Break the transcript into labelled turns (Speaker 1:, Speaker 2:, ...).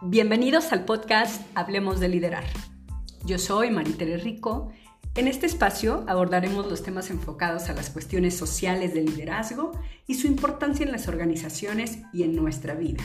Speaker 1: Bienvenidos al podcast Hablemos de Liderar. Yo soy Maritere Rico. En este espacio abordaremos los temas enfocados a las cuestiones sociales del liderazgo y su importancia en las organizaciones y en nuestra vida.